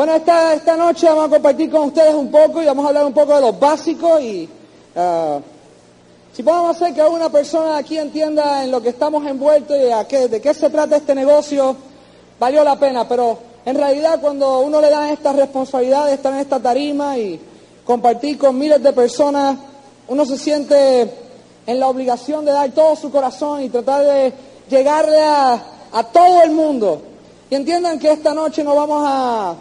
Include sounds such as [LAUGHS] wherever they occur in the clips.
Bueno, esta, esta noche vamos a compartir con ustedes un poco y vamos a hablar un poco de los básicos y ah, si podemos hacer que alguna persona aquí entienda en lo que estamos envueltos y a qué, de qué se trata este negocio, valió la pena, pero en realidad cuando uno le da esta responsabilidad de estar en esta tarima y compartir con miles de personas, uno se siente en la obligación de dar todo su corazón y tratar de llegarle a, a todo el mundo. Y entiendan que esta noche no vamos a,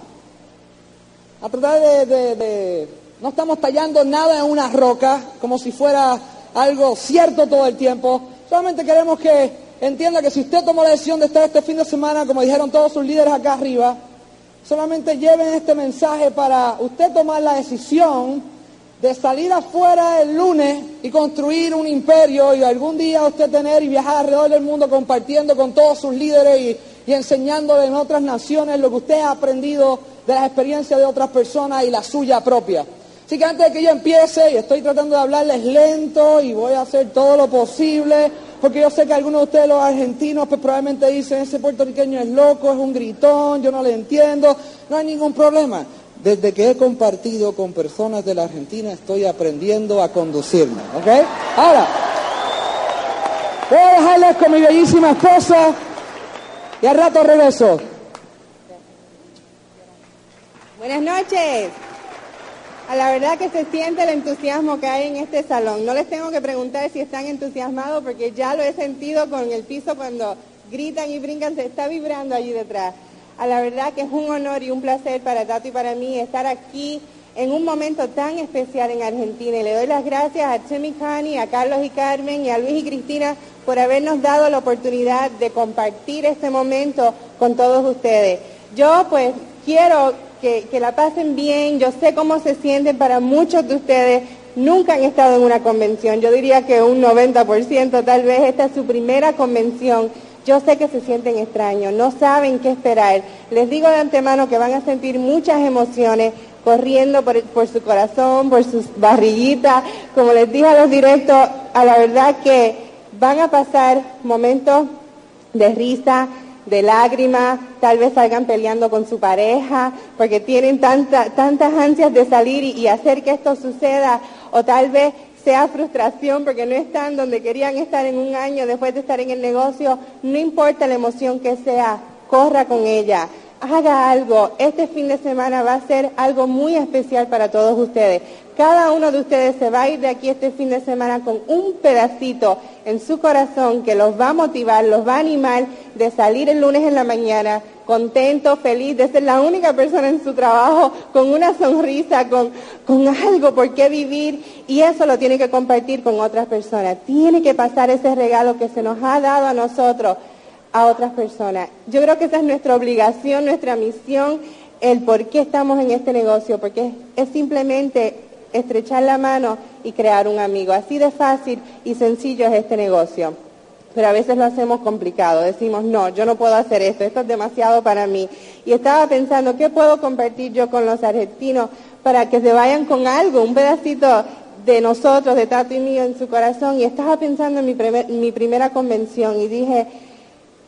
a tratar de, No estamos tallando nada en una roca como si fuera algo cierto todo el tiempo. Solamente queremos que entienda que si usted tomó la decisión de estar este fin de semana, como dijeron todos sus líderes acá arriba, solamente lleven este mensaje para usted tomar la decisión de salir afuera el lunes y construir un imperio y algún día usted tener y viajar alrededor del mundo compartiendo con todos sus líderes y, y enseñándole en otras naciones lo que usted ha aprendido de las experiencias de otras personas y la suya propia. Así que antes de que yo empiece, y estoy tratando de hablarles lento y voy a hacer todo lo posible, porque yo sé que algunos de ustedes, los argentinos, pues probablemente dicen, ese puertorriqueño es loco, es un gritón, yo no le entiendo, no hay ningún problema. Desde que he compartido con personas de la Argentina estoy aprendiendo a conducirme, ¿ok? Ahora, voy a dejarles con mi bellísima esposa y al rato regreso. Buenas noches. A la verdad que se siente el entusiasmo que hay en este salón. No les tengo que preguntar si están entusiasmados porque ya lo he sentido con el piso cuando gritan y brincan, se está vibrando allí detrás. A la verdad que es un honor y un placer para Tato y para mí estar aquí en un momento tan especial en Argentina. Y le doy las gracias a Chemi Cani, a Carlos y Carmen y a Luis y Cristina por habernos dado la oportunidad de compartir este momento con todos ustedes. Yo pues quiero que, la pasen bien, yo sé cómo se sienten para muchos de ustedes. Nunca han estado en una convención, yo diría que un 90% tal vez esta es su primera convención. Yo sé que se sienten extraños, no saben qué esperar. Les digo de antemano que van a sentir muchas emociones corriendo por, por su corazón, por sus barriguitas. Como les dije a los directos, a la verdad que van a pasar momentos de risa, de lágrimas, tal vez salgan peleando con su pareja, porque tienen tanta- tantas ansias de salir y hacer que esto suceda, o tal vez sea frustración porque no están donde querían estar en un año después de estar en el negocio, no importa la emoción que sea, corra con ella, haga algo. Este fin de semana va a ser algo muy especial para todos ustedes. Cada uno de ustedes se va a ir de aquí este fin de semana con un pedacito en su corazón que los va a motivar, los va a animar de salir el lunes en la mañana contento, feliz, de ser la única persona en su trabajo con una sonrisa, con, con algo por qué vivir y eso lo tiene que compartir con otras personas. Tiene que pasar ese regalo que se nos ha dado a nosotros a otras personas. Yo creo que esa es nuestra obligación, nuestra misión, el por qué estamos en este negocio, porque es, es simplemente estrechar la mano y crear un amigo. Así de fácil y sencillo es este negocio. Pero a veces lo hacemos complicado. Decimos, no, yo no puedo hacer esto, esto es demasiado para mí. Y estaba pensando, ¿qué puedo compartir yo con los argentinos para que se vayan con algo, un pedacito de nosotros, de Tato y mío en su corazón? Y estaba pensando en mi, primer- mi primera convención y dije,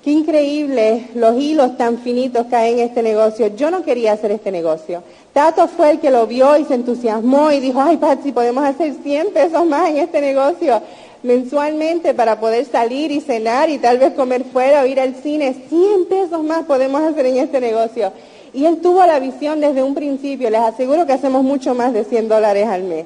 Qué increíble los hilos tan finitos que hay en este negocio. Yo no quería hacer este negocio. Tato fue el que lo vio y se entusiasmó y dijo, ay Patsy, podemos hacer 100 pesos más en este negocio mensualmente para poder salir y cenar y tal vez comer fuera o ir al cine. 100 pesos más podemos hacer en este negocio. Y él tuvo la visión desde un principio. Les aseguro que hacemos mucho más de 100 dólares al mes.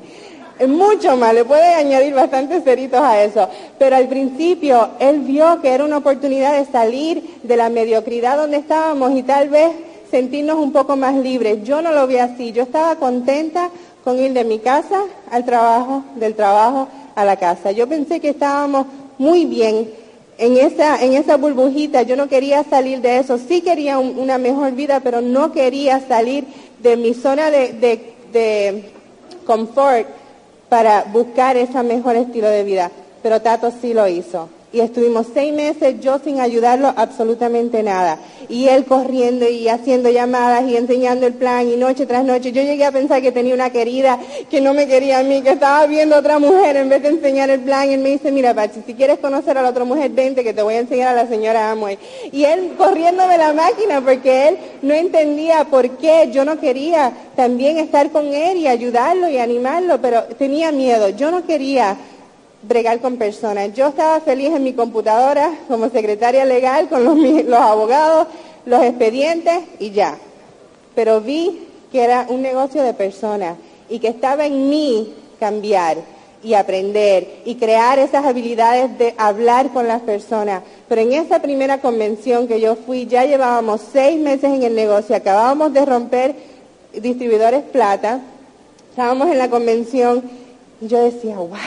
Mucho más, le puede añadir bastantes ceritos a eso. Pero al principio él vio que era una oportunidad de salir de la mediocridad donde estábamos y tal vez sentirnos un poco más libres. Yo no lo vi así. Yo estaba contenta con ir de mi casa al trabajo, del trabajo a la casa. Yo pensé que estábamos muy bien en esa, en esa burbujita. Yo no quería salir de eso. Sí quería un- una mejor vida, pero no quería salir de mi zona de, de- de confort para buscar ese mejor estilo de vida. Pero Tato sí lo hizo. Y estuvimos seis meses yo sin ayudarlo absolutamente nada. Y él corriendo y haciendo llamadas y enseñando el plan y noche tras noche. Yo llegué a pensar que tenía una querida que no me quería a mí, que estaba viendo a otra mujer en vez de enseñar el plan. Él me dice, mira Pachi, si quieres conocer a la otra mujer, vente que te voy a enseñar a la señora Amway. Y él corriéndome la máquina porque él no entendía por qué yo no quería también estar con él y ayudarlo y animarlo, pero tenía miedo. Yo no quería bregar con personas. Yo estaba feliz en mi computadora como secretaria legal con los, abogados, los expedientes y ya. Pero vi que era un negocio de personas y que estaba en mí cambiar y aprender y crear esas habilidades de hablar con las personas. Pero en esa primera convención que yo fui, ya llevábamos seis meses en el negocio, acabábamos de romper distribuidores plata, estábamos en la convención y yo decía, wow,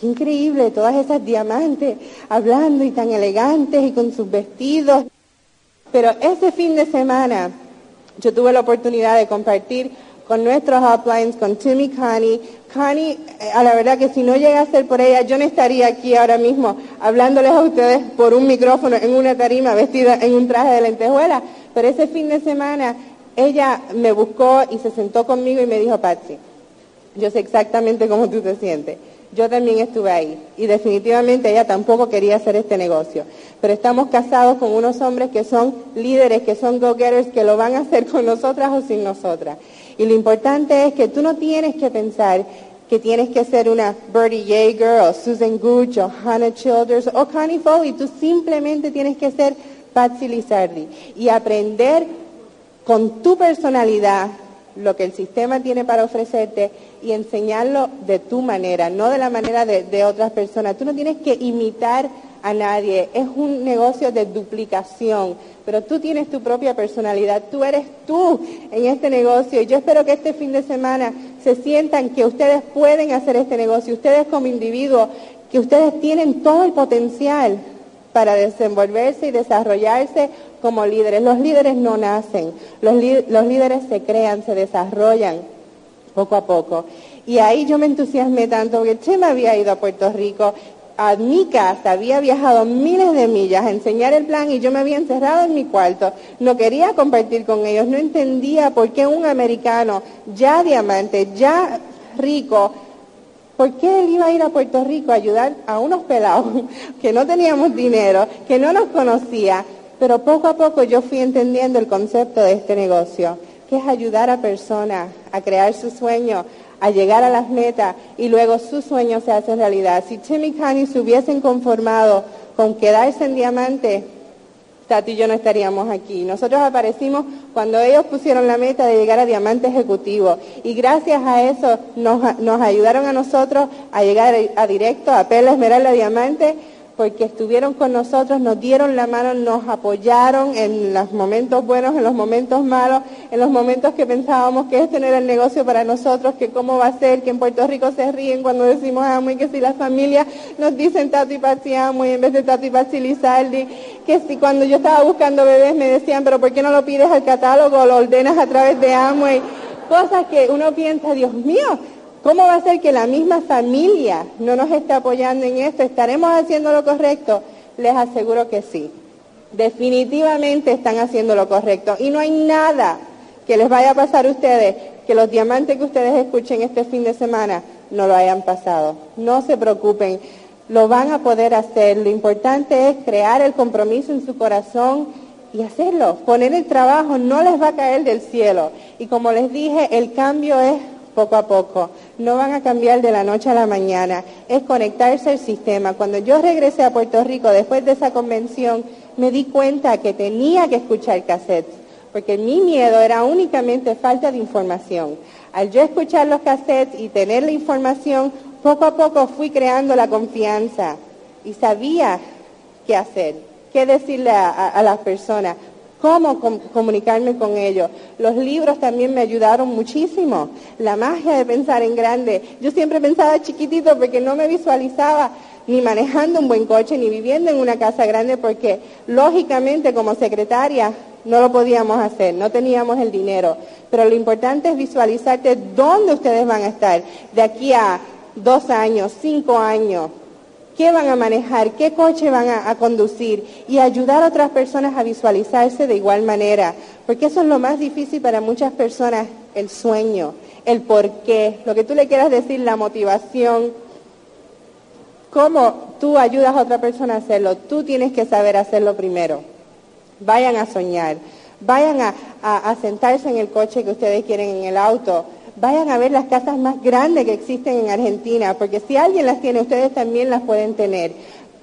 Qué increíble, todas esas diamantes hablando y tan elegantes y con sus vestidos. Pero ese fin de semana yo tuve la oportunidad de compartir con nuestros uplines, con Timmy Connie. Connie, eh, a la verdad que si no llega a ser por ella, yo no estaría aquí ahora mismo hablándoles a ustedes por un micrófono en una tarima vestida en un traje de lentejuela. Pero ese fin de semana ella me buscó y se sentó conmigo y me dijo, Patsy, yo sé exactamente cómo tú te sientes. Yo también estuve ahí y definitivamente ella tampoco quería hacer este negocio. Pero estamos casados con unos hombres que son líderes, que son go-getters, que lo van a hacer con nosotras o sin nosotras. Y lo importante es que tú no tienes que pensar que tienes que ser una Bertie Yeager o Susan Gooch o Hannah Childers o Connie Foley. Tú simplemente tienes que ser Patsy Lizardi y aprender con tu personalidad lo que el sistema tiene para ofrecerte y enseñarlo de tu manera, no de la manera de, otras personas. Tú no tienes que imitar a nadie, es un negocio de duplicación, pero tú tienes tu propia personalidad, tú eres tú en este negocio. Y yo espero que este fin de semana se sientan que ustedes pueden hacer este negocio, ustedes como individuos, que ustedes tienen todo el potencial para desenvolverse y desarrollarse como líderes. Los líderes no nacen, los, los líderes se crean, se desarrollan poco a poco. Y ahí yo me entusiasmé tanto porque Chema había ido a Puerto Rico, a mi casa, había viajado miles de millas a enseñar el plan y yo me había encerrado en mi cuarto. No quería compartir con ellos, no entendía por qué un americano ya diamante, ya rico, ¿Por qué él iba a ir a Puerto Rico a ayudar a unos pelados que no teníamos dinero, que no nos conocía? Pero poco a poco yo fui entendiendo el concepto de este negocio que es ayudar a personas a crear su sueño, a llegar a las metas y luego su sueño se hace realidad. Si Tim y se hubiesen conformado con quedarse en diamante, Tati y yo no estaríamos aquí. Nosotros aparecimos cuando ellos pusieron la meta de llegar a diamante ejecutivo y gracias a eso nos, ayudaron a nosotros a llegar a directo, a Pela Esmeralda Diamante porque estuvieron con nosotros, nos dieron la mano, nos apoyaron en los momentos buenos, en los momentos malos, en los momentos que pensábamos que no era el negocio para nosotros, que cómo va a ser, que en Puerto Rico se ríen cuando decimos amo y que si las familias nos dicen Tato y Patsy amo y en vez de Tato y Patsy Lizaldi, que si cuando yo estaba buscando bebés me decían, pero ¿por qué no lo pides al catálogo lo ordenas a través de Amway? Cosas que uno piensa, Dios mío, ¿Cómo va a ser que la misma familia no nos esté apoyando en esto? ¿Estaremos haciendo lo correcto? Les aseguro que sí. Definitivamente están haciendo lo correcto. Y no hay nada que les vaya a pasar a ustedes, que los diamantes que ustedes escuchen este fin de semana no lo hayan pasado. No se preocupen, lo van a poder hacer. Lo importante es crear el compromiso en su corazón y hacerlo. Poner el trabajo no les va a caer del cielo. Y como les dije, el cambio es poco a poco. No van a cambiar de la noche a la mañana. Es conectarse al sistema. Cuando yo regresé a Puerto Rico después de esa convención, me di cuenta que tenía que escuchar cassettes, porque mi miedo era únicamente falta de información. Al yo escuchar los cassettes y tener la información, poco a poco fui creando la confianza y sabía qué hacer, qué decirle a, a las personas cómo comunicarme con ellos. Los libros también me ayudaron muchísimo. La magia de pensar en grande. Yo siempre pensaba chiquitito porque no me visualizaba ni manejando un buen coche, ni viviendo en una casa grande, porque lógicamente como secretaria no lo podíamos hacer, no teníamos el dinero. Pero lo importante es visualizarte dónde ustedes van a estar de aquí a dos años, cinco años, qué van a manejar, qué coche van a, conducir y ayudar a otras personas a visualizarse de igual manera. Porque eso es lo más difícil para muchas personas, el sueño, el por qué, lo que tú le quieras decir, la motivación. ¿Cómo tú ayudas a otra persona a hacerlo? Tú tienes que saber hacerlo primero. Vayan a soñar, vayan a sentarse en el coche que ustedes quieren, en el auto, vayan a ver las casas más grandes que existen en Argentina, porque si alguien las tiene, ustedes también las pueden tener.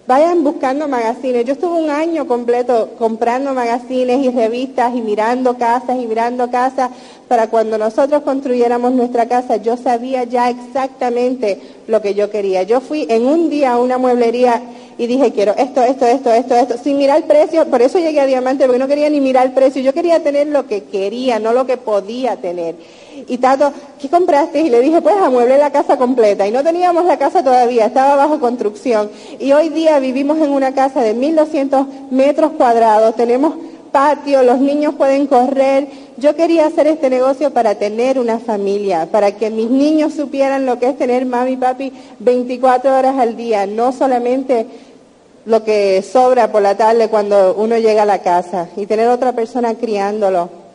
Vayan buscando magazines. Yo estuve un año completo comprando magazines y revistas y mirando casas y mirando casas para cuando nosotros construyéramos nuestra casa. Yo sabía ya exactamente lo que yo quería. Yo fui en un día a una mueblería y dije, quiero esto, esto, esto, esto, esto, sin mirar el precio. Por eso llegué a Diamante, porque no quería ni mirar el precio. Yo quería tener lo que quería, no lo que podía tener. Y Tato, ¿qué compraste? Y le dije, pues amueble la casa completa. Y no teníamos la casa todavía, estaba bajo construcción. Y hoy día vivimos en una casa de 1.200 metros cuadrados, tenemos patio, los niños pueden correr. Yo quería hacer este negocio para tener una familia, para que mis niños supieran lo que es tener mami y papi 24 horas al día, no solamente lo que sobra por la tarde cuando uno llega a la casa y tener otra persona criándolo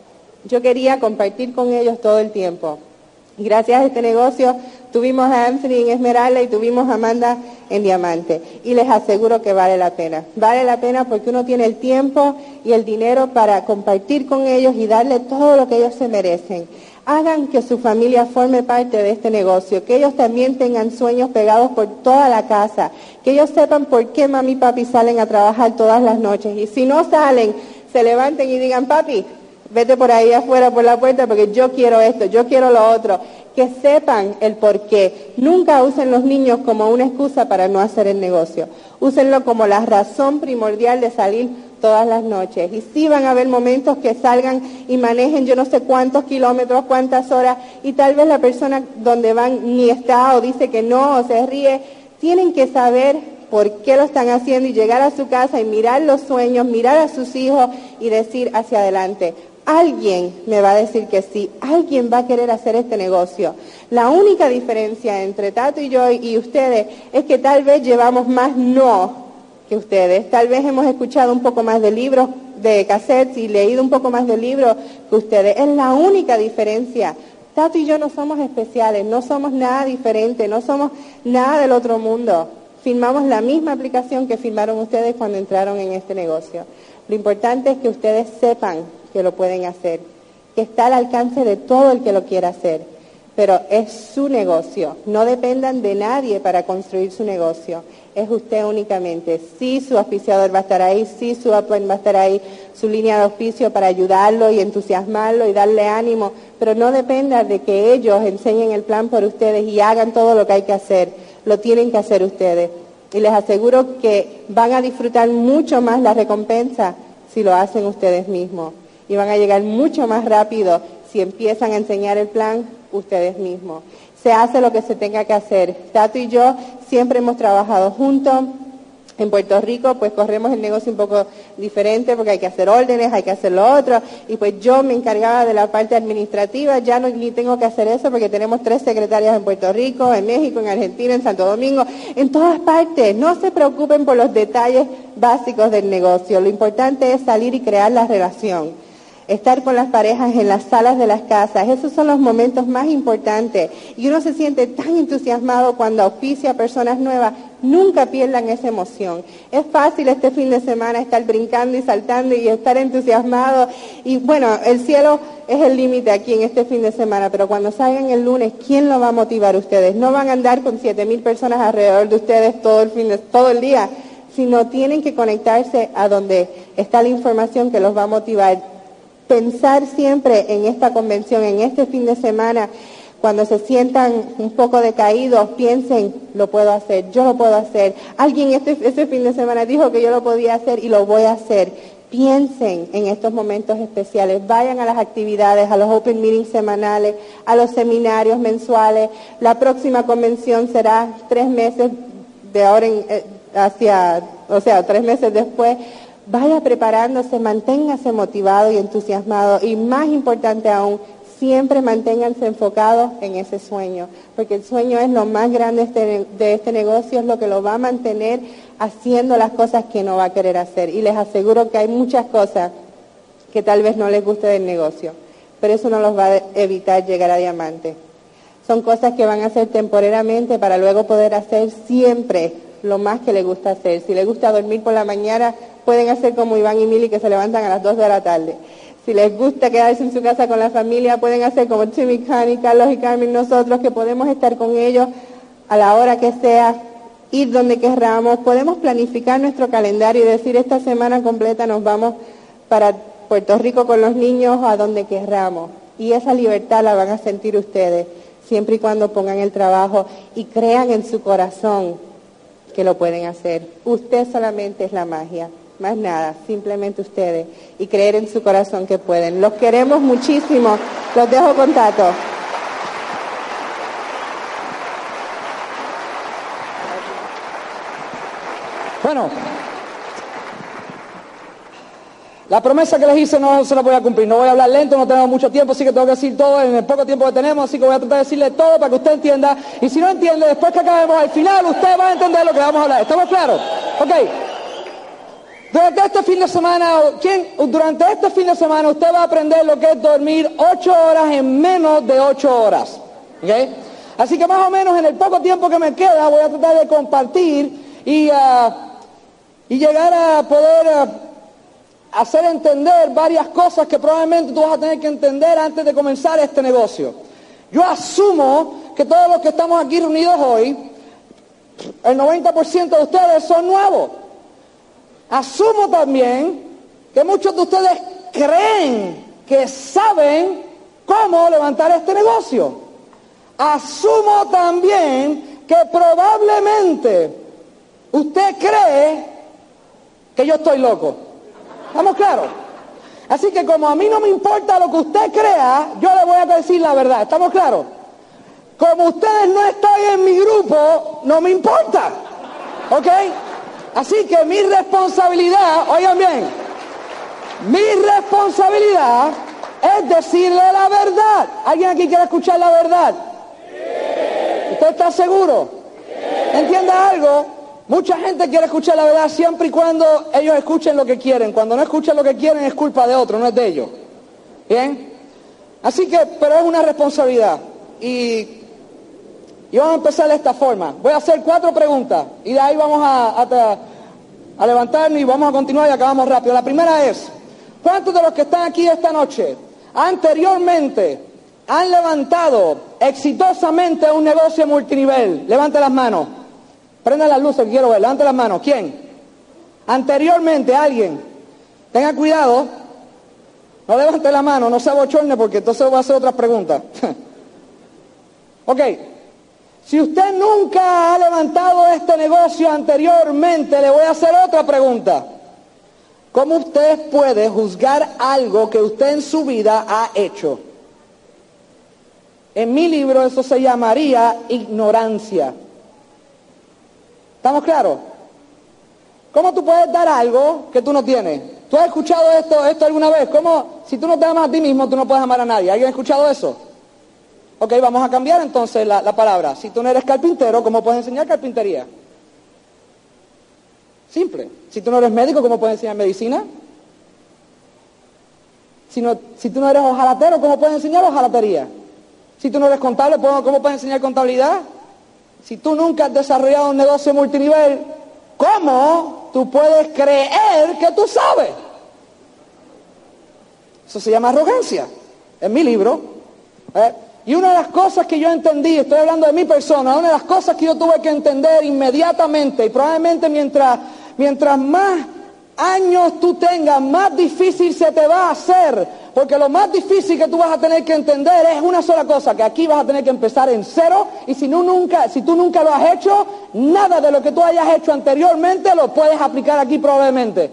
yo quería compartir con ellos todo el tiempo. Gracias a este negocio tuvimos a Anthony en Esmeralda y tuvimos a Amanda en Diamante. Y les aseguro que vale la pena. Vale la pena porque uno tiene el tiempo y el dinero para compartir con ellos y darle todo lo que ellos se merecen. Hagan que su familia forme parte de este negocio, que ellos también tengan sueños pegados por toda la casa, que ellos sepan por qué mami y papi salen a trabajar todas las noches. Y si no salen, se levanten y digan, papi, vete por ahí afuera por la puerta porque yo quiero esto, yo quiero lo otro. Que sepan el por qué. Nunca usen los niños como una excusa para no hacer el negocio. Úsenlo como la razón primordial de salir todas las noches. Y sí van a haber momentos que salgan y manejen yo no sé cuántos kilómetros, cuántas horas, y tal vez la persona donde van ni está o dice que no o se ríe. Tienen que saber por qué lo están haciendo y llegar a su casa y mirar los sueños, mirar a sus hijos y decir hacia adelante, Alguien me va a decir que sí, alguien va a querer hacer este negocio. La única diferencia entre Tato y yo y ustedes es que tal vez llevamos más no que ustedes, tal vez hemos escuchado un poco más de libros, de cassettes y leído un poco más de libros que ustedes. Es la única diferencia. Tato y yo no somos especiales, no somos nada diferente, no somos nada del otro mundo. Firmamos la misma aplicación que firmaron ustedes cuando entraron en este negocio. Lo importante es que ustedes sepan que lo pueden hacer, que está al alcance de todo el que lo quiera hacer, pero es su negocio. No dependan de nadie para construir su negocio, es usted únicamente. Sí, su auspiciador va a estar ahí, sí, su upline va a estar ahí, su línea de auspicio para ayudarlo y entusiasmarlo y darle ánimo, pero no dependa de que ellos enseñen el plan por ustedes y hagan todo lo que hay que hacer, lo tienen que hacer ustedes. Y les aseguro que van a disfrutar mucho más la recompensa si lo hacen ustedes mismos y van a llegar mucho más rápido si empiezan a enseñar el plan ustedes mismos. Se hace lo que se tenga que hacer. Tato y yo siempre hemos trabajado juntos. En Puerto Rico, pues corremos el negocio un poco diferente porque hay que hacer órdenes, hay que hacer lo otro. Y pues yo me encargaba de la parte administrativa, ya no ni tengo que hacer eso porque tenemos tres secretarias en Puerto Rico, en México, en Argentina, en Santo Domingo, en todas partes. No se preocupen por los detalles básicos del negocio. Lo importante es salir y crear la relación estar con las parejas en las salas de las casas, esos son los momentos más importantes. Y uno se siente tan entusiasmado cuando auspicia a personas nuevas, nunca pierdan esa emoción. Es fácil este fin de semana estar brincando y saltando y estar entusiasmado. Y bueno, el cielo es el límite aquí en este fin de semana, pero cuando salgan el lunes, ¿quién lo va a motivar ustedes? No van a andar con siete mil personas alrededor de ustedes todo el, fin de, todo el día, sino tienen que conectarse a donde está la información que los va a motivar pensar siempre en esta convención, en este fin de semana, cuando se sientan un poco decaídos, piensen, lo puedo hacer, yo lo puedo hacer. Alguien este, este fin de semana dijo que yo lo podía hacer y lo voy a hacer. Piensen en estos momentos especiales, vayan a las actividades, a los open meetings semanales, a los seminarios mensuales. La próxima convención será tres meses de ahora eh, hacia, o sea, tres meses después vaya preparándose, manténgase motivado y entusiasmado y más importante aún, siempre manténganse enfocados en ese sueño, porque el sueño es lo más grande este de este negocio, es lo que lo va a mantener haciendo las cosas que no va a querer hacer. Y les aseguro que hay muchas cosas que tal vez no les guste del negocio, pero eso no los va a evitar llegar a diamante. Son cosas que van a hacer temporariamente para luego poder hacer siempre lo más que les gusta hacer. Si les gusta dormir por la mañana, pueden hacer como Iván y Mili que se levantan a las 2 de la tarde. Si les gusta quedarse en su casa con la familia, pueden hacer como Timmy, Connie, Carlos y Carmen, nosotros, que podemos estar con ellos a la hora que sea, ir donde querramos. Podemos planificar nuestro calendario y decir esta semana completa nos vamos para Puerto Rico con los niños a donde querramos. Y esa libertad la van a sentir ustedes, siempre y cuando pongan el trabajo y crean en su corazón que lo pueden hacer. Usted solamente es la magia más nada, simplemente ustedes y creer en su corazón que pueden. Los queremos muchísimo, los dejo con Tato. Bueno, la promesa que les hice no se la voy a cumplir. No voy a hablar lento, no tenemos mucho tiempo, así que tengo que decir todo en el poco tiempo que tenemos, así que voy a tratar de decirle todo para que usted entienda. Y si no entiende, después que acabemos al final, usted va a entender lo que vamos a hablar. ¿Estamos claros? Ok. Durante este fin de semana, ¿quién, durante este fin de semana usted va a aprender lo que es dormir ocho horas en menos de ocho horas. Así que más o menos en el poco tiempo que me queda voy a tratar de compartir y, ah, y llegar a poder ah, hacer entender varias cosas que probablemente tú vas a tener que entender antes de comenzar este negocio. Yo asumo que todos los que estamos aquí reunidos hoy, el 90% de ustedes son nuevos. Asumo también que muchos de ustedes creen que saben cómo levantar este negocio. Asumo también que probablemente usted cree que yo estoy loco. ¿Estamos claros? Así que como a mí no me importa lo que usted crea, yo le voy a decir la verdad. ¿Estamos claros? Como ustedes no están en mi grupo, no me importa. ¿Ok? Así que mi responsabilidad, oigan bien, mi responsabilidad es decirle la verdad. ¿Alguien aquí quiere escuchar la verdad? ¿Usted está seguro? ¿Entienda algo? Mucha gente quiere escuchar la verdad siempre y cuando ellos escuchen lo que quieren. Cuando no escuchan lo que quieren es culpa de otro, no es de ellos. ¿Bien? Así que, pero es una responsabilidad. Y y vamos a empezar de esta forma. Voy a hacer cuatro preguntas y de ahí vamos a, levantarnos y vamos a continuar y acabamos rápido. La primera es, ¿cuántos de los que están aquí esta noche anteriormente han levantado exitosamente un negocio multinivel? Levante las manos. Prenda las luces, quiero ver. Levante las manos. ¿Quién? Anteriormente, alguien. Tenga cuidado. No levante la mano, no se abochorne porque entonces va a hacer otras preguntas. [LAUGHS] ok. Si usted nunca ha levantado este negocio anteriormente, le voy a hacer otra pregunta. ¿Cómo usted puede juzgar algo que usted en su vida ha hecho? En mi libro eso se llamaría ignorancia. ¿Estamos claros? ¿Cómo tú puedes dar algo que tú no tienes? ¿Tú has escuchado esto, esto alguna vez? ¿Cómo, si tú no te amas a ti mismo, tú no puedes amar a nadie? ¿Alguien ha escuchado eso? Ok, vamos a cambiar entonces la, palabra. Si tú no eres carpintero, ¿cómo puedes enseñar carpintería? Simple. Si tú no eres médico, ¿cómo puedes enseñar medicina? Si, si tú no eres ojalatero, ¿cómo puedes enseñar hojalatería? Si tú no eres contable, ¿cómo puedes enseñar contabilidad? Si tú nunca has desarrollado un negocio multinivel, ¿cómo tú puedes creer que tú sabes? Eso se llama arrogancia. En mi libro. ¿eh? Y una de las cosas que yo entendí, estoy hablando de mi persona, una de las cosas que yo tuve que entender inmediatamente, y probablemente mientras, mientras más años tú tengas, más difícil se te va a hacer, porque lo más difícil que tú vas a tener que entender es una sola cosa, que aquí vas a tener que empezar en cero, y si, nunca, si tú nunca lo has hecho, nada de lo que tú hayas hecho anteriormente lo puedes aplicar aquí probablemente.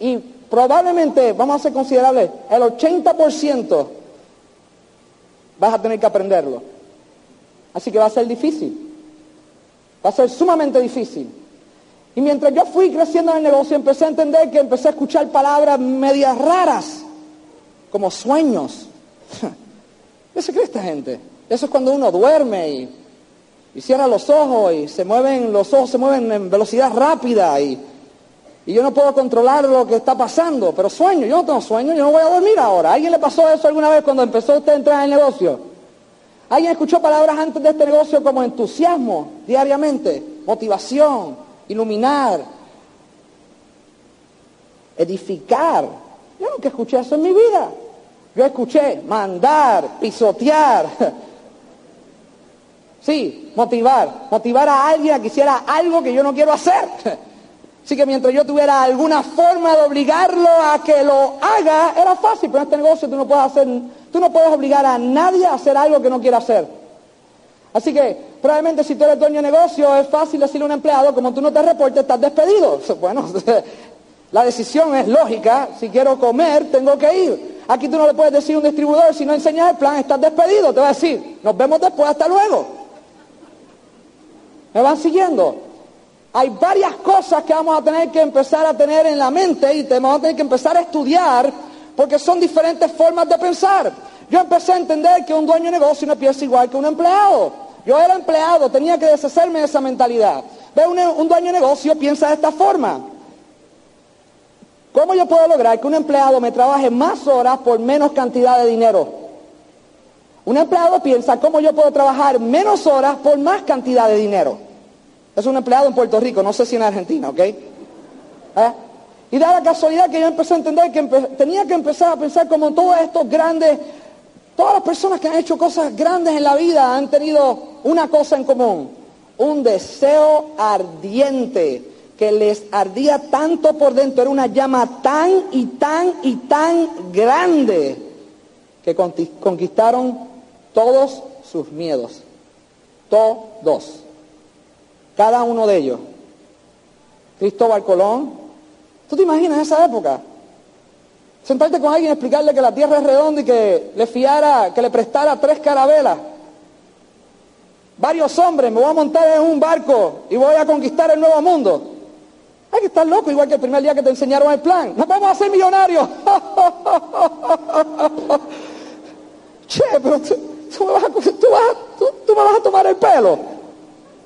Y probablemente, vamos a ser considerables, el 80% vas a tener que aprenderlo. Así que va a ser difícil. Va a ser sumamente difícil. Y mientras yo fui creciendo en el negocio, empecé a entender que empecé a escuchar palabras medias raras, como sueños. [LAUGHS] ¿Qué se cree esta gente? Eso es cuando uno duerme y, y cierra los ojos y se mueven, los ojos se mueven en velocidad rápida y, y yo no puedo controlar lo que está pasando, pero sueño, yo no tengo sueño, yo no voy a dormir ahora. ¿A alguien le pasó eso alguna vez cuando empezó usted a entrar en el negocio? ¿Alguien escuchó palabras antes de este negocio como entusiasmo diariamente, motivación, iluminar, edificar? Yo nunca escuché eso en mi vida. Yo escuché mandar, pisotear. [LAUGHS] Sí, motivar. Motivar a alguien a que hiciera algo que yo no quiero hacer. [LAUGHS] Así que mientras yo tuviera alguna forma de obligarlo a que lo haga, era fácil, pero en este negocio tú no puedes hacer, tú no puedes obligar a nadie a hacer algo que no quiera hacer. Así que probablemente si tú eres dueño de negocio es fácil decirle a un empleado, como tú no te reportes, estás despedido. [LAUGHS] Bueno, [LAUGHS] la decisión es lógica, si quiero comer, tengo que ir. Aquí tú no le puedes decir a un distribuidor, si no enseñas el plan, estás despedido. Te va a decir, nos vemos después, hasta luego. ¿Me van siguiendo? Hay varias cosas que vamos a tener que empezar a tener en la mente y vamos a tener que empezar a estudiar porque son diferentes formas de pensar. Yo empecé a entender que un dueño de negocio no piensa igual que un empleado. Yo era empleado, tenía que deshacerme de esa mentalidad. Ve, un, un dueño de negocio piensa de esta forma. ¿Cómo yo puedo lograr que un empleado me trabaje más horas por menos cantidad de dinero? Un empleado piensa cómo yo puedo trabajar menos horas por más cantidad de dinero. Es un empleado en Puerto Rico, no sé si en Argentina, ¿ok? ¿Eh? Y da la casualidad que yo empecé a entender que tenía que empezar a pensar como todos estos grandes, todas las personas que han hecho cosas grandes en la vida han tenido una cosa en común, un deseo ardiente que les ardía tanto por dentro, era una llama tan y tan y tan grande que conquistaron todos sus miedos, todos. Cada uno de ellos. Cristóbal Colón. ¿Tú te imaginas esa época? Sentarte con alguien y explicarle que la tierra es redonda y que le fiara, que le prestara tres carabelas. Varios hombres, me voy a montar en un barco y voy a conquistar el nuevo mundo. Hay que estar loco, igual que el primer día que te enseñaron el plan. Nos vamos a hacer millonarios. [LAUGHS] che, pero tú, me vas a, tú me vas a tomar el pelo.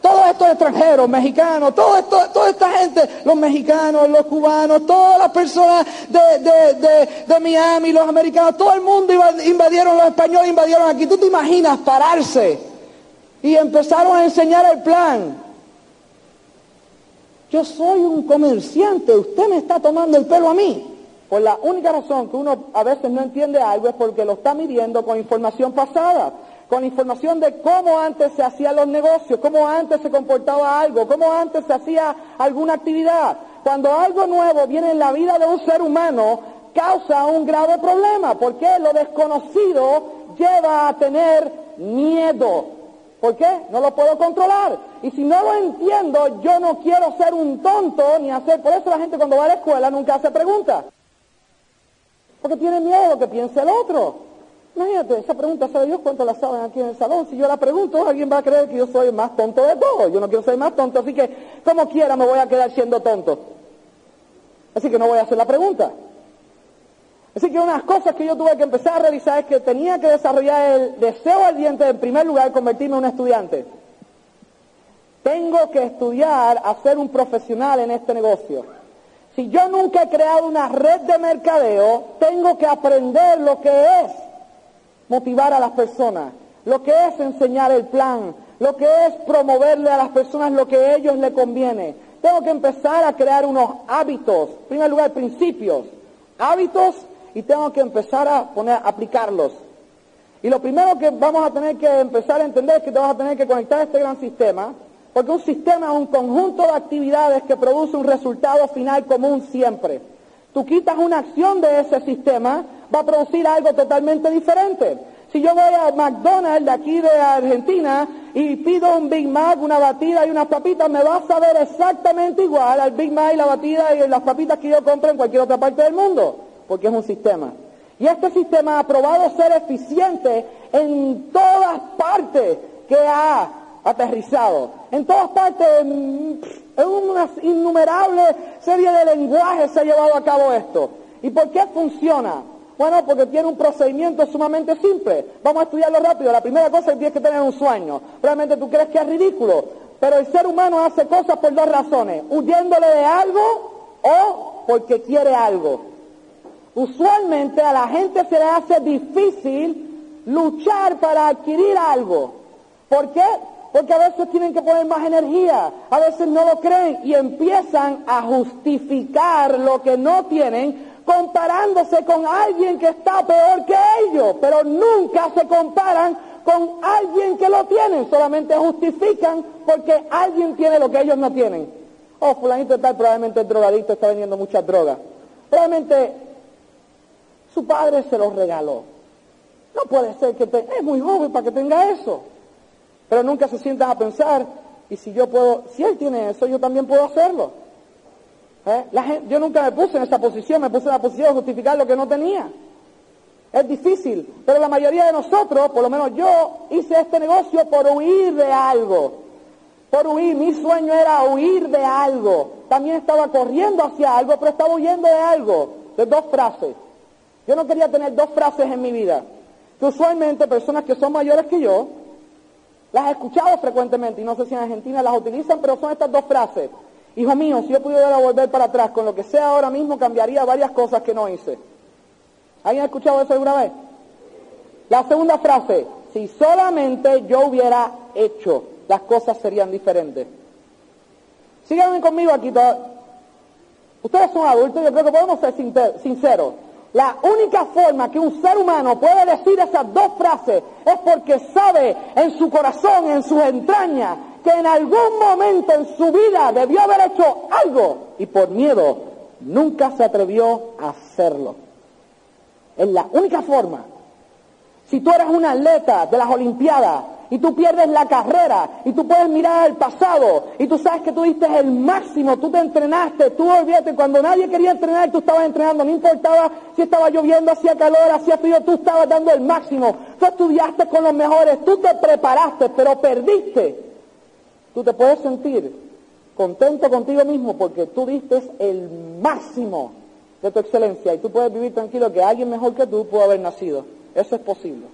Todos estos extranjeros, mexicanos, todo esto, toda esta gente, los mexicanos, los cubanos, todas las personas de, Miami, los americanos, todo el mundo invadieron, los españoles invadieron aquí. ¿Tú te imaginas pararse? Y empezaron a enseñar el plan. Yo soy un comerciante, usted me está tomando el pelo a mí. Por la única razón que uno a veces no entiende algo es porque lo está midiendo con información pasada con información de cómo antes se hacían los negocios, cómo antes se comportaba algo, cómo antes se hacía alguna actividad. Cuando algo nuevo viene en la vida de un ser humano, causa un grave problema, porque lo desconocido lleva a tener miedo. ¿Por qué? No lo puedo controlar. Y si no lo entiendo, yo no quiero ser un tonto ni hacer. Por eso la gente cuando va a la escuela nunca hace preguntas. Porque tiene miedo de lo que piense el otro. Imagínate, esa pregunta, ¿sabe Dios cuánto la saben aquí en el salón? Si yo la pregunto, alguien va a creer que yo soy el más tonto de todos. Yo no quiero ser más tonto, así que como quiera me voy a quedar siendo tonto. Así que no voy a hacer la pregunta. Así que unas cosas que yo tuve que empezar a realizar es que tenía que desarrollar el deseo ardiente de, en primer lugar, convertirme en un estudiante. Tengo que estudiar a ser un profesional en este negocio. Si yo nunca he creado una red de mercadeo, tengo que aprender lo que es motivar a las personas, lo que es enseñar el plan, lo que es promoverle a las personas lo que a ellos les conviene. Tengo que empezar a crear unos hábitos, en primer lugar principios, hábitos y tengo que empezar a poner, aplicarlos. Y lo primero que vamos a tener que empezar a entender es que te a tener que conectar este gran sistema, porque un sistema es un conjunto de actividades que produce un resultado final común siempre. Tú quitas una acción de ese sistema va a producir algo totalmente diferente. Si yo voy a McDonald's de aquí de Argentina y pido un Big Mac, una batida y unas papitas, me va a saber exactamente igual al Big Mac y la batida y las papitas que yo compro en cualquier otra parte del mundo, porque es un sistema. Y este sistema ha probado ser eficiente en todas partes que ha aterrizado. En todas partes, en, una innumerable serie de lenguajes se ha llevado a cabo esto. ¿Y por qué funciona? Bueno, porque tiene un procedimiento sumamente simple. Vamos a estudiarlo rápido. La primera cosa es que tienes que tener un sueño. Realmente tú crees que es ridículo, pero el ser humano hace cosas por dos razones, huyéndole de algo o porque quiere algo. Usualmente a la gente se le hace difícil luchar para adquirir algo. ¿Por qué? Porque a veces tienen que poner más energía, a veces no lo creen y empiezan a justificar lo que no tienen comparándose con alguien que está peor que ellos, pero nunca se comparan con alguien que lo tienen, solamente justifican porque alguien tiene lo que ellos no tienen. Oh, fulanito tal, probablemente el drogadicto está vendiendo muchas drogas. Probablemente su padre se lo regaló. No puede ser que es muy joven para que tenga eso. Pero nunca se sientan a pensar, y si yo puedo, si él tiene eso, yo también puedo hacerlo. ¿Eh? yo nunca me puse en esa posición, me puse en la posición de justificar lo que no tenía. Es difícil, pero la mayoría de nosotros, por lo menos yo, hice este negocio por huir de algo. Por huir, mi sueño era huir de algo. También estaba corriendo hacia algo, pero estaba huyendo de algo. De dos frases. Yo no quería tener dos frases en mi vida. Que usualmente personas que son mayores que yo, las he escuchado frecuentemente, y no sé si en Argentina las utilizan, pero son estas dos frases. Hijo mío, si yo pudiera volver para atrás con lo que sea ahora mismo, cambiaría varias cosas que no hice. ¿Alguien ha escuchado eso alguna vez? La segunda frase, si solamente yo hubiera hecho, las cosas serían diferentes. Síganme conmigo aquí. Ustedes son adultos, yo creo que podemos ser sinceros. La única forma que un ser humano puede decir esas dos frases es porque sabe en su corazón, en sus entrañas, que en algún momento en su vida debió haber hecho algo y por miedo nunca se atrevió a hacerlo. Es la única forma. Si tú eres un atleta de las Olimpiadas y tú pierdes la carrera y tú puedes mirar al pasado y tú sabes que tú diste el máximo, tú te entrenaste, tú olvídate, cuando nadie quería entrenar tú estabas entrenando, no importaba si estaba lloviendo, hacía calor, hacía frío, tú estabas dando el máximo, tú estudiaste con los mejores, tú te preparaste, pero perdiste tú te puedes sentir contento contigo mismo porque tú diste el máximo de tu excelencia y tú puedes vivir tranquilo que alguien mejor que tú pudo haber nacido. Eso es posible.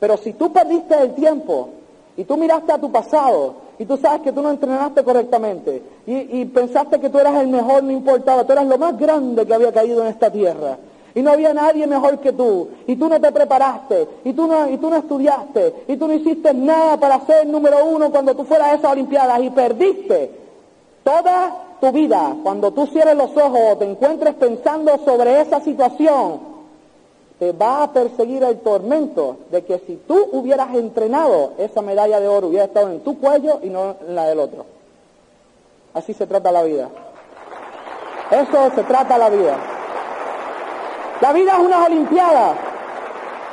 Pero si tú perdiste el tiempo y tú miraste a tu pasado y tú sabes que tú no entrenaste correctamente y, y pensaste que tú eras el mejor, no importaba, tú eras lo más grande que había caído en esta tierra y no había nadie mejor que tú, y tú no te preparaste, y tú no, y tú no estudiaste, y tú no hiciste nada para ser número uno cuando tú fueras a esas Olimpiadas, y perdiste toda tu vida, cuando tú cierres los ojos o te encuentres pensando sobre esa situación, te va a perseguir el tormento de que si tú hubieras entrenado, esa medalla de oro hubiera estado en tu cuello y no en la del otro. Así se trata la vida. Eso se trata la vida. La vida es una olimpiada.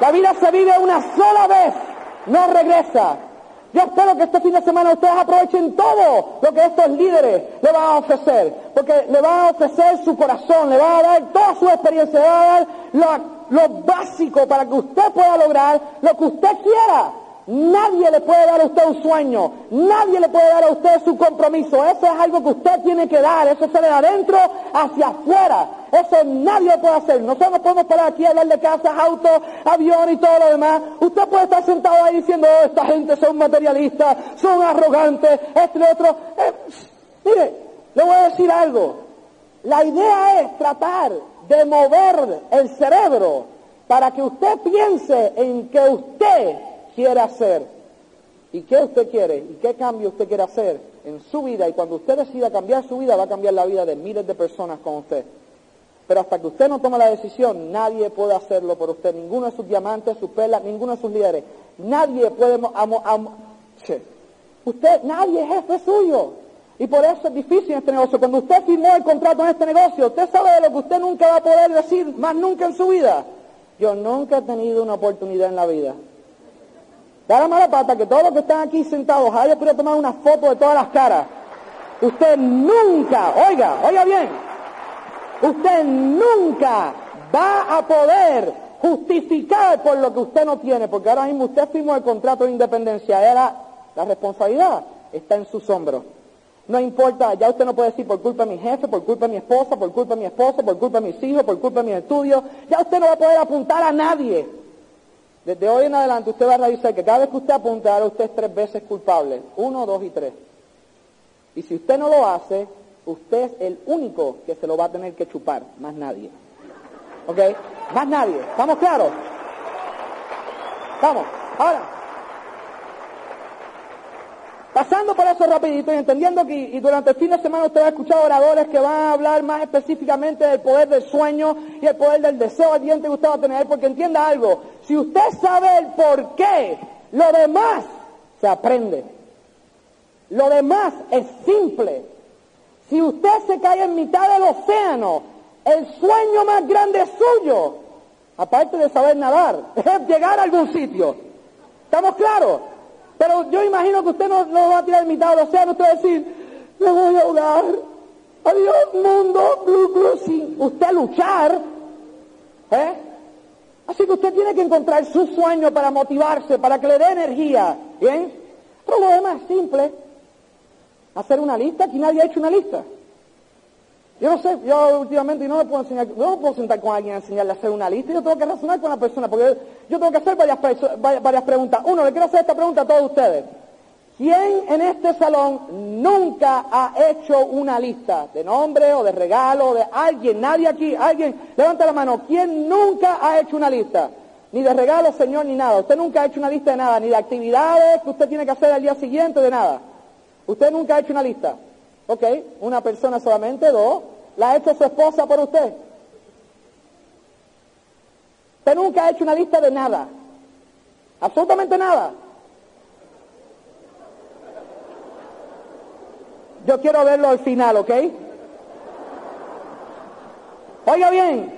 La vida se vive una sola vez, no regresa. Yo espero que este fin de semana ustedes aprovechen todo lo que estos líderes le van a ofrecer, porque le van a ofrecer su corazón, le van a dar toda su experiencia, le van a dar lo, lo básico para que usted pueda lograr lo que usted quiera. Nadie le puede dar a usted un sueño, nadie le puede dar a usted su compromiso. Eso es algo que usted tiene que dar, eso se de adentro hacia afuera. Eso nadie puede hacer. Nosotros no podemos parar aquí a hablar casas, autos, aviones y todo lo demás. Usted puede estar sentado ahí diciendo, oh, esta gente son materialistas, son arrogantes, esto y otro. Eh, mire, le voy a decir algo. La idea es tratar de mover el cerebro para que usted piense en que usted quiere hacer y qué usted quiere y qué cambio usted quiere hacer en su vida y cuando usted decida cambiar su vida va a cambiar la vida de miles de personas con usted. Pero hasta que usted no tome la decisión, nadie puede hacerlo por usted, ninguno de sus diamantes, sus perlas, ninguno de sus líderes. Nadie puede... usted, nadie es jefe suyo. Y por eso es difícil este negocio. Cuando usted firmó el contrato en este negocio, usted sabe lo que usted nunca va a poder decir, más nunca en su vida. Yo nunca he tenido una oportunidad en la vida Da la pata que todos los que están aquí sentados haya podido tomar una foto de todas las caras. Usted nunca, oiga, oiga bien, usted nunca va a poder justificar por lo que usted no tiene, porque ahora mismo usted firmó el contrato de independencia, era la responsabilidad está en sus hombros. No importa, ya usted no puede decir por culpa de mi jefe, por culpa de mi esposa, por culpa de mi esposo, por culpa de mis hijos, por culpa de mis estudios. Ya usted no va a poder apuntar a nadie. Desde hoy en adelante usted va a revisar que cada vez que usted apunte, ahora usted es tres veces culpable. Uno, dos y tres. Y si usted no lo hace, usted es el único que se lo va a tener que chupar, más nadie. ¿Ok? Más nadie. ¿Estamos claros? Vamos. Ahora. Pasando por eso rapidito y entendiendo que y durante el fin de semana usted ha escuchado oradores que van a hablar más específicamente del poder del sueño y el poder del deseo ardiente que usted va a tener, porque entienda algo, si usted sabe el por qué, lo demás se aprende. Lo demás es simple. Si usted se cae en mitad del océano, el sueño más grande suyo, aparte de saber nadar, [LAUGHS] es llegar a algún sitio. ¿Estamos claros? Pero yo imagino que usted no, no va a tirar en mitad del océano, usted va a decir, me voy a ahogar. Adiós mundo, glu, glu, sin usted luchar. ¿eh? Así que usted tiene que encontrar su sueño para motivarse, para que le dé energía. ¿Bien? Lo demás es simple. Hacer una lista, aquí nadie ha hecho una lista. Yo no sé, yo últimamente no me puedo enseñar, no me puedo sentar con alguien a enseñarle a hacer una lista, yo tengo que razonar con la persona, porque yo, tengo que hacer varias, varias, preguntas. Uno, le quiero hacer esta pregunta a todos ustedes. ¿Quién en este salón nunca ha hecho una lista de nombre o de regalo, de alguien, nadie aquí, alguien, levanta la mano, ¿quién nunca ha hecho una lista? Ni de regalo, señor, ni nada. Usted nunca ha hecho una lista de nada, ni de actividades que usted tiene que hacer al día siguiente, de nada. Usted nunca ha hecho una lista. Ok, una persona solamente, dos. ¿La ha hecho su esposa por usted? Usted nunca ha hecho una lista de nada. Absolutamente nada. Yo quiero verlo al final, ¿ok? Oiga bien,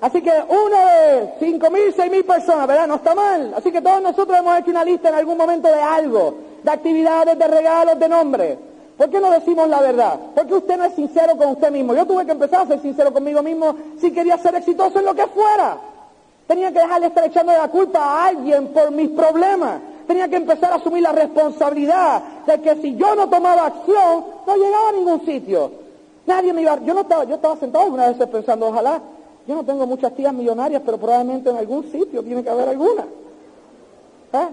así que uno de cinco mil, seis mil personas, ¿verdad? No está mal. Así que todos nosotros hemos hecho una lista en algún momento de algo, de actividades, de regalos, de nombres. ¿Por qué no decimos la verdad? Porque usted no es sincero con usted mismo. Yo tuve que empezar a ser sincero conmigo mismo si quería ser exitoso en lo que fuera. Tenía que dejar de estar echando la culpa a alguien por mis problemas. Tenía que empezar a asumir la responsabilidad de que si yo no tomaba acción, no llegaba a ningún sitio. Nadie me iba... Yo no estaba, yo estaba sentado algunas veces pensando, ojalá, yo no tengo muchas tías millonarias, pero probablemente en algún sitio tiene que haber alguna. ¿Eh?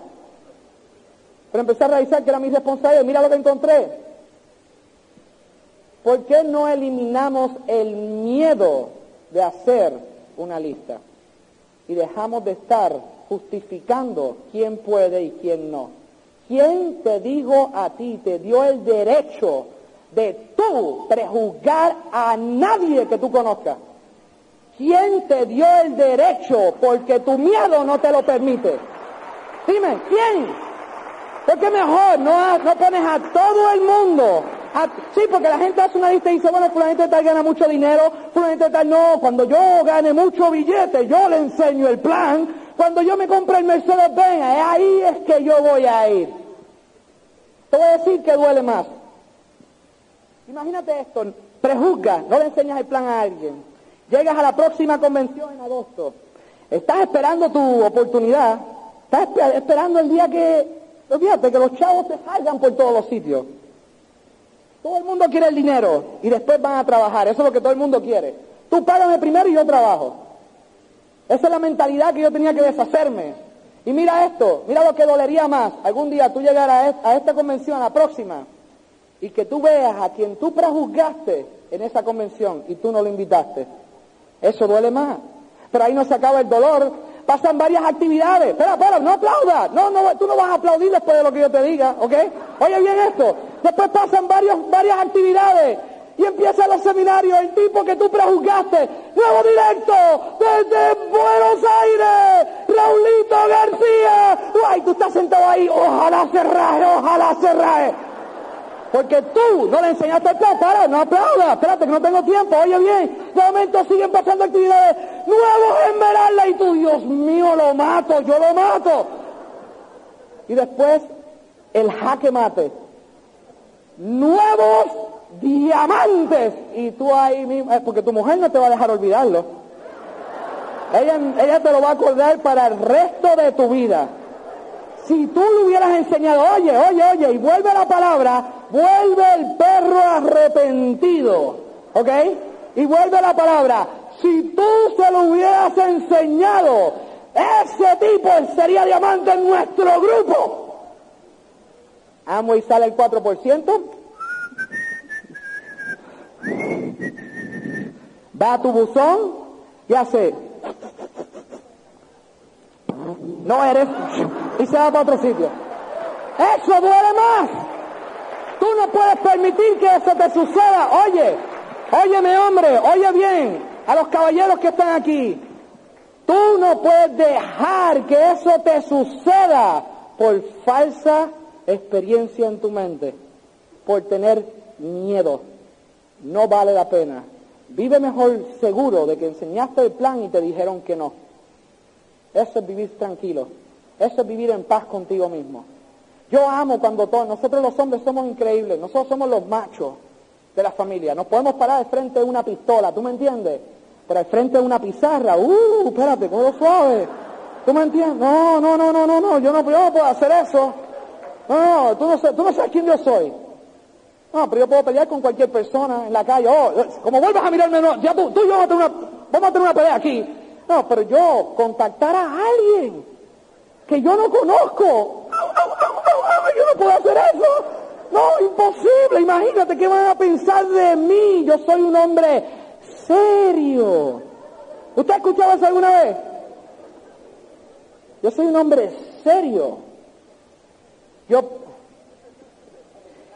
Pero empecé a realizar que era mi responsabilidad. Mira lo que encontré. ¿Por qué no eliminamos el miedo de hacer una lista? Y dejamos de estar justificando quién puede y quién no. ¿Quién te dijo a ti, te dio el derecho de tú prejuzgar a nadie que tú conozcas? ¿Quién te dio el derecho porque tu miedo no te lo permite? Dime, ¿quién? Porque mejor no, no pones a todo el mundo sí, porque la gente hace una lista y dice, bueno, fulanito tal gana mucho dinero, fulanito tal no, cuando yo gane mucho billete, yo le enseño el plan, cuando yo me compre el Mercedes-Benz, ahí es que yo voy a ir. Te voy a decir que duele más. Imagínate esto, prejuzga, no le enseñas el plan a alguien. Llegas a la próxima convención en agosto, estás esperando tu oportunidad, estás esperando el día que, fíjate, que los chavos te salgan por todos los sitios. Todo el mundo quiere el dinero y después van a trabajar. Eso es lo que todo el mundo quiere. Tú págame primero y yo trabajo. Esa es la mentalidad que yo tenía que deshacerme. Y mira esto, mira lo que dolería más. Algún día tú llegar a esta convención, a la próxima, y que tú veas a quien tú prejuzgaste en esa convención y tú no lo invitaste. Eso duele más. Pero ahí no se acaba el dolor pasan varias actividades. Espera, espera, no aplaudas. No, no, tú no vas a aplaudir después de lo que yo te diga, ¿ok? Oye bien esto. Después pasan varios, varias actividades. Y empiezan los seminarios, el tipo que tú prejuzgaste, nuevo directo, desde Buenos Aires, Raulito García. Ay, tú estás sentado ahí, ojalá se raje, ojalá se raje. Porque tú no le enseñaste el plan. Para, no aplauda. Espérate que no tengo tiempo. Oye bien. De momento siguen pasando actividades. Nuevos Esmeralda. Y tú, Dios mío, lo mato. Yo lo mato. Y después, el jaque mate. Nuevos diamantes. Y tú ahí mismo. Porque tu mujer no te va a dejar olvidarlo. Ella, ella te lo va a acordar para el resto de tu vida. Si tú le hubieras enseñado, oye, oye, oye, y vuelve la palabra, vuelve el perro arrepentido. ¿Ok? Y vuelve la palabra. Si tú se lo hubieras enseñado, ese tipo sería diamante en nuestro grupo. Amo y sale el 4%. A tu buzón y hace. No eres. Y se va para otro sitio. Eso duele más. Tú no puedes permitir que eso te suceda. Oye, óyeme hombre, oye bien, a los caballeros que están aquí. Tú no puedes dejar que eso te suceda por falsa experiencia en tu mente, por tener miedo. No vale la pena. Vive mejor seguro de que enseñaste el plan y te dijeron que no. Eso es vivir tranquilo. Eso es vivir en paz contigo mismo. Yo amo cuando todos, nosotros los hombres somos increíbles, nosotros somos los machos de la familia. Nos podemos parar al frente de una pistola, ¿tú me entiendes? Pero al frente de una pizarra, uh, espérate, lo suave. ¿Tú me entiendes? No, no, no, no, no, no, yo no, yo no puedo hacer eso. No, no, tú no, tú no sabes quién yo soy. No, pero yo puedo pelear con cualquier persona en la calle. Oh, como vuelvas a mirarme, no, ya tú, tú y yo vamos a, tener una, vamos a tener una pelea aquí. No, pero yo contactar a alguien que yo no conozco. Yo no puedo hacer eso. No, imposible. Imagínate qué van a pensar de mí. Yo soy un hombre serio. ¿Usted ha escuchado eso alguna vez? Yo soy un hombre serio. Yo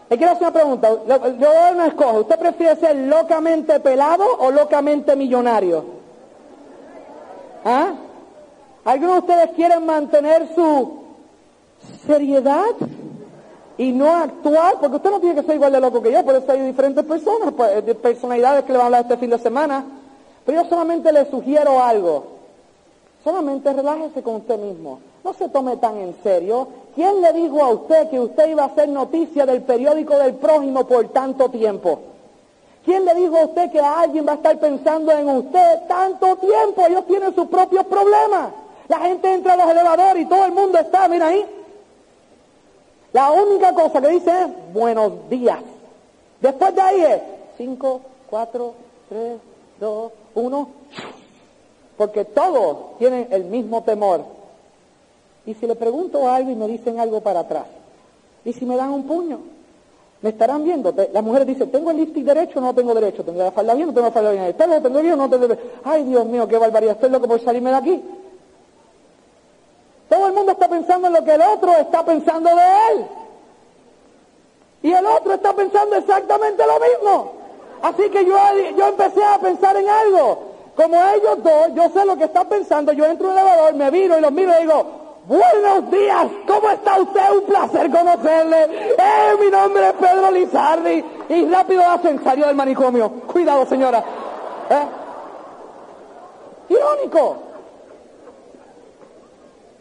le quiero hacer una pregunta. Yo no escojo. ¿Usted prefiere ser locamente pelado o locamente millonario? ¿Ah? ¿Algunos de ustedes quieren mantener su seriedad y no actuar? Porque usted no tiene que ser igual de loco que yo, por eso hay diferentes personas, pues, personalidades que le van a hablar este fin de semana. Pero yo solamente le sugiero algo. Solamente relájese con usted mismo. No se tome tan en serio. ¿Quién le dijo a usted que usted iba a hacer noticia del periódico del prójimo por tanto tiempo? ¿Quién le dijo a usted que alguien va a estar pensando en usted tanto tiempo? Ellos tienen sus propios problemas. La gente entra a los elevadores y todo el mundo está, mira ahí. La única cosa que dice es buenos días. Después de ahí es 5, 4, 3, 2, 1. Porque todos tienen el mismo temor. Y si le pregunto algo y me dicen algo para atrás, y si me dan un puño, me estarán viendo. Las mujeres dicen, ¿tengo el lipstick derecho o no tengo derecho? ¿Tengo la falda bien o tengo la falda bien? ¿El pelo tengo bien o no tengo? Ay, Dios mío, qué barbaridad, estoy loco por salirme de aquí. Todo el mundo está pensando en lo que el otro está pensando de él. Y el otro está pensando exactamente lo mismo. Así que yo, yo empecé a pensar en algo. Como ellos dos, yo sé lo que están pensando, yo entro en el elevador, me viro y los miro y digo, buenos días, ¿cómo está usted? Un placer conocerle. Eh, mi nombre es Pedro Lizardi. Y rápido hacen, salió del manicomio. Cuidado, señora. ¿Eh? Irónico.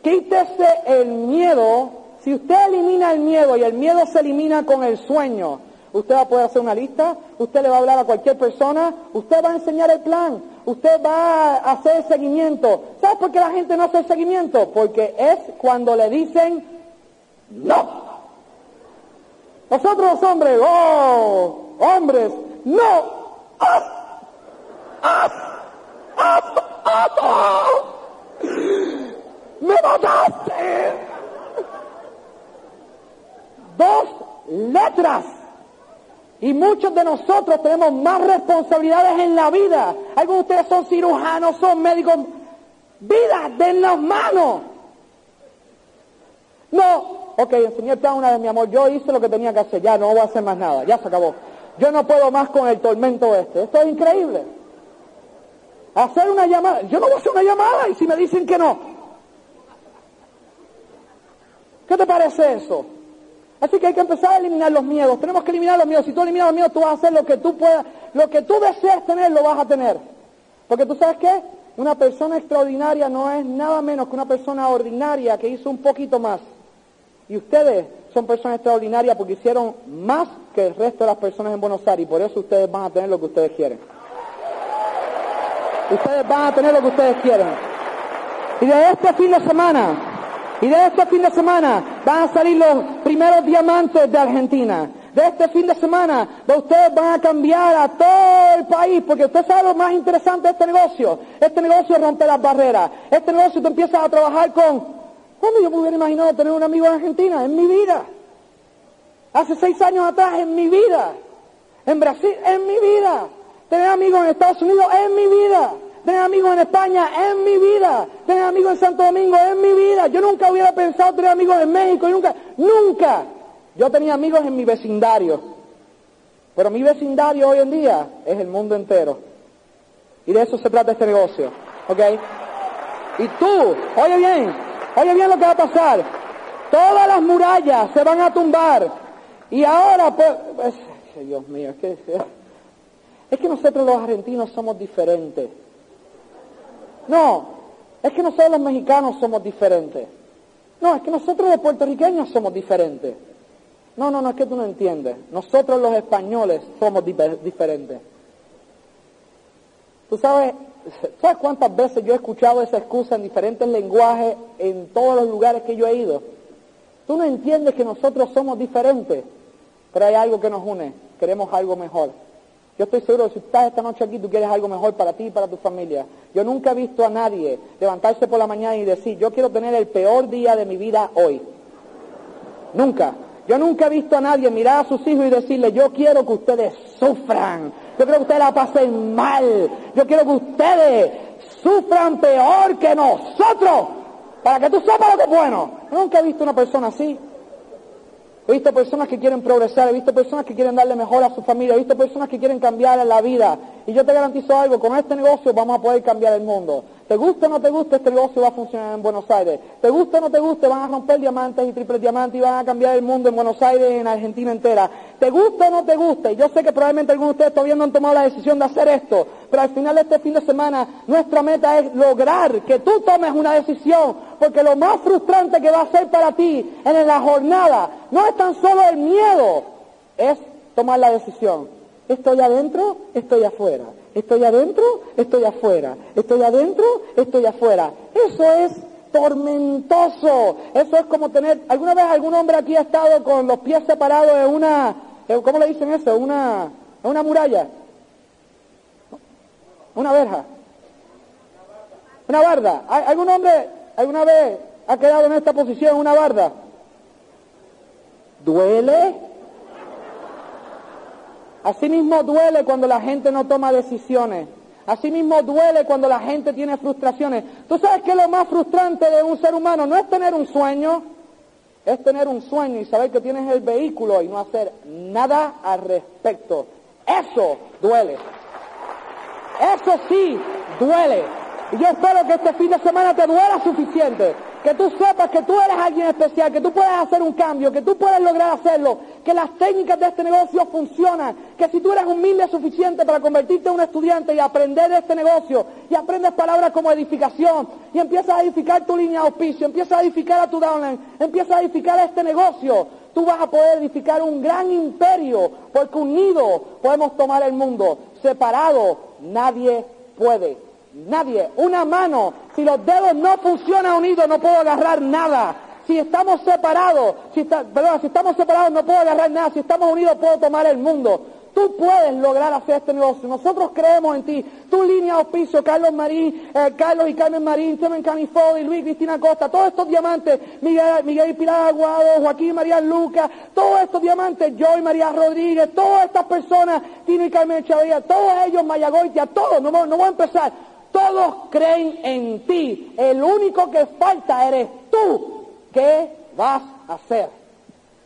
Quítese el miedo. Si usted elimina el miedo y el miedo se elimina con el sueño, usted va a poder hacer una lista, usted le va a hablar a cualquier persona, usted va a enseñar el plan, usted va a hacer seguimiento. ¿Sabe por qué la gente no hace seguimiento? Porque es cuando le dicen no. Nosotros hombres, oh, hombres, no. ¡Me mataste! Dos letras. Y muchos de nosotros tenemos más responsabilidades en la vida. Algunos de ustedes son cirujanos, son médicos. Vida, las manos. No, ok, enseñé el plan una vez, mi amor, yo hice lo que tenía que hacer, ya no voy a hacer más nada, ya se acabó. Yo no puedo más con el tormento este, esto es increíble. Hacer una llamada, yo no voy a hacer una llamada y si me dicen que no, ¿Qué te parece eso? Así que hay que empezar a eliminar los miedos. Tenemos que eliminar los miedos. Si tú eliminas los miedos, tú vas a hacer lo que tú puedas, lo que tú deseas tener, lo vas a tener. Porque tú sabes qué? Una persona extraordinaria no es nada menos que una persona ordinaria que hizo un poquito más. Y ustedes son personas extraordinarias porque hicieron más que el resto de las personas en Buenos Aires y por eso ustedes van a tener lo que ustedes quieren. Ustedes van a tener lo que ustedes quieren. Y de este fin de semana, y de este fin de semana van a salir los primeros diamantes de Argentina. de este fin de semana, de ustedes van a cambiar a todo el país, porque usted sabe lo más interesante de este negocio. Este negocio rompe las barreras. Este negocio tú empiezas a trabajar con... ¿Cuándo yo me hubiera imaginado tener un amigo en Argentina? En mi vida. Hace seis años atrás, en mi vida. En Brasil, en mi vida. Tener amigos en Estados Unidos, en mi vida. Tener amigos en España, en mi vida. Tener amigos en Santo Domingo, en mi vida. Yo nunca hubiera pensado tener amigos en México, nunca, nunca. Yo tenía amigos en mi vecindario. Pero mi vecindario hoy en día es el mundo entero. Y de eso se trata este negocio. ¿Ok? Y tú, oye bien, oye bien lo que va a pasar. Todas las murallas se van a tumbar. Y ahora, pues, Dios mío, es que, es que nosotros los argentinos somos diferentes. No, es que nosotros los mexicanos somos diferentes. No, es que nosotros los puertorriqueños somos diferentes. No, no, no, es que tú no entiendes. Nosotros los españoles somos diferentes. Tú sabes, ¿sabes cuántas veces yo he escuchado esa excusa en diferentes lenguajes en todos los lugares que yo he ido? Tú no entiendes que nosotros somos diferentes, pero hay algo que nos une. Queremos algo mejor. Yo estoy seguro que si estás esta noche aquí, tú quieres algo mejor para ti y para tu familia. Yo nunca he visto a nadie levantarse por la mañana y decir, yo quiero tener el peor día de mi vida hoy. Nunca. Yo nunca he visto a nadie mirar a sus hijos y decirle, yo quiero que ustedes sufran. Yo quiero que ustedes la pasen mal. Yo quiero que ustedes sufran peor que nosotros. Para que tú sepas lo que es bueno. nunca he visto una persona así. He visto personas que quieren progresar, he visto personas que quieren darle mejor a su familia, he visto personas que quieren cambiar la vida. Y yo te garantizo algo, con este negocio vamos a poder cambiar el mundo. Te gusta o no te gusta, este negocio va a funcionar en Buenos Aires. Te gusta o no te gusta, van a romper diamantes y triples diamantes y van a cambiar el mundo en Buenos Aires y en Argentina entera. Te gusta o no te gusta, y yo sé que probablemente algunos de ustedes todavía no han tomado la decisión de hacer esto, pero al final de este fin de semana nuestra meta es lograr que tú tomes una decisión, porque lo más frustrante que va a ser para ti en la jornada no es tan solo el miedo, es tomar la decisión. ¿Estoy adentro? ¿Estoy afuera? Estoy adentro, estoy afuera. Estoy adentro, estoy afuera. Eso es tormentoso. Eso es como tener, ¿alguna vez algún hombre aquí ha estado con los pies separados en una, ¿cómo le dicen eso? Una, una muralla. Una verja. Una barda. ¿Algún hombre alguna vez ha quedado en esta posición una barda? ¿Duele? Asimismo duele cuando la gente no toma decisiones. Asimismo duele cuando la gente tiene frustraciones. ¿Tú sabes que lo más frustrante de un ser humano no es tener un sueño? Es tener un sueño y saber que tienes el vehículo y no hacer nada al respecto. Eso duele. Eso sí duele. Y yo espero que este fin de semana te duela suficiente que tú sepas que tú eres alguien especial, que tú puedes hacer un cambio, que tú puedes lograr hacerlo, que las técnicas de este negocio funcionan, que si tú eres humilde suficiente para convertirte en un estudiante y aprender de este negocio, y aprendes palabras como edificación, y empiezas a edificar tu línea de auspicio, empiezas a edificar a tu downline, empiezas a edificar este negocio, tú vas a poder edificar un gran imperio, porque unidos podemos tomar el mundo, separado nadie puede. Nadie. Una mano. Si los dedos no funcionan unidos, no puedo agarrar nada. Si estamos separados, si perdón, si estamos separados no puedo agarrar nada. Si estamos unidos puedo tomar el mundo. Tú puedes lograr hacer este negocio. Nosotros creemos en ti. Tu línea de auspicio, Carlos Marín, eh, Carlos y Carmen Marín, Temen y Luis Cristina Costa, todos estos diamantes, Miguel, Miguel Pilar Aguado, Joaquín María Lucas, todos estos diamantes, yo y María Rodríguez, todas estas personas, Tino y Carmen Chavarría, todos ellos, Mayagoitia, todos, no, no voy a empezar. Todos creen en ti. El único que falta eres tú. ¿Qué vas a hacer?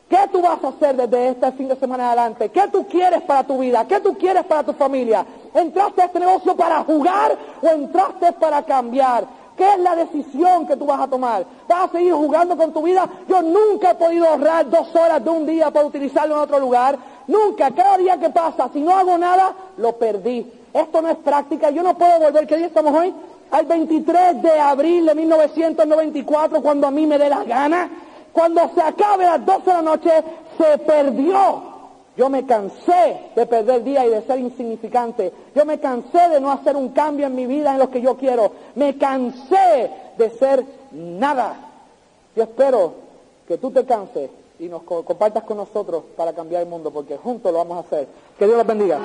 ¿Qué tú vas a hacer desde este fin de semana adelante? ¿Qué tú quieres para tu vida? ¿Qué tú quieres para tu familia? ¿Entraste a este negocio para jugar o entraste para cambiar? ¿Qué es la decisión que tú vas a tomar? ¿Vas a seguir jugando con tu vida? Yo nunca he podido ahorrar dos horas de un día para utilizarlo en otro lugar. Nunca. Cada día que pasa, si no hago nada, lo perdí. Esto no es práctica. Yo no puedo volver, ¿qué día estamos hoy? Al 23 de abril de 1994, cuando a mí me dé la gana. Cuando se acabe las 12 de la noche, se perdió. Yo me cansé de perder día y de ser insignificante. Yo me cansé de no hacer un cambio en mi vida en lo que yo quiero. Me cansé de ser nada. Yo espero que tú te canses y nos co- compartas con nosotros para cambiar el mundo, porque juntos lo vamos a hacer. Que Dios los bendiga.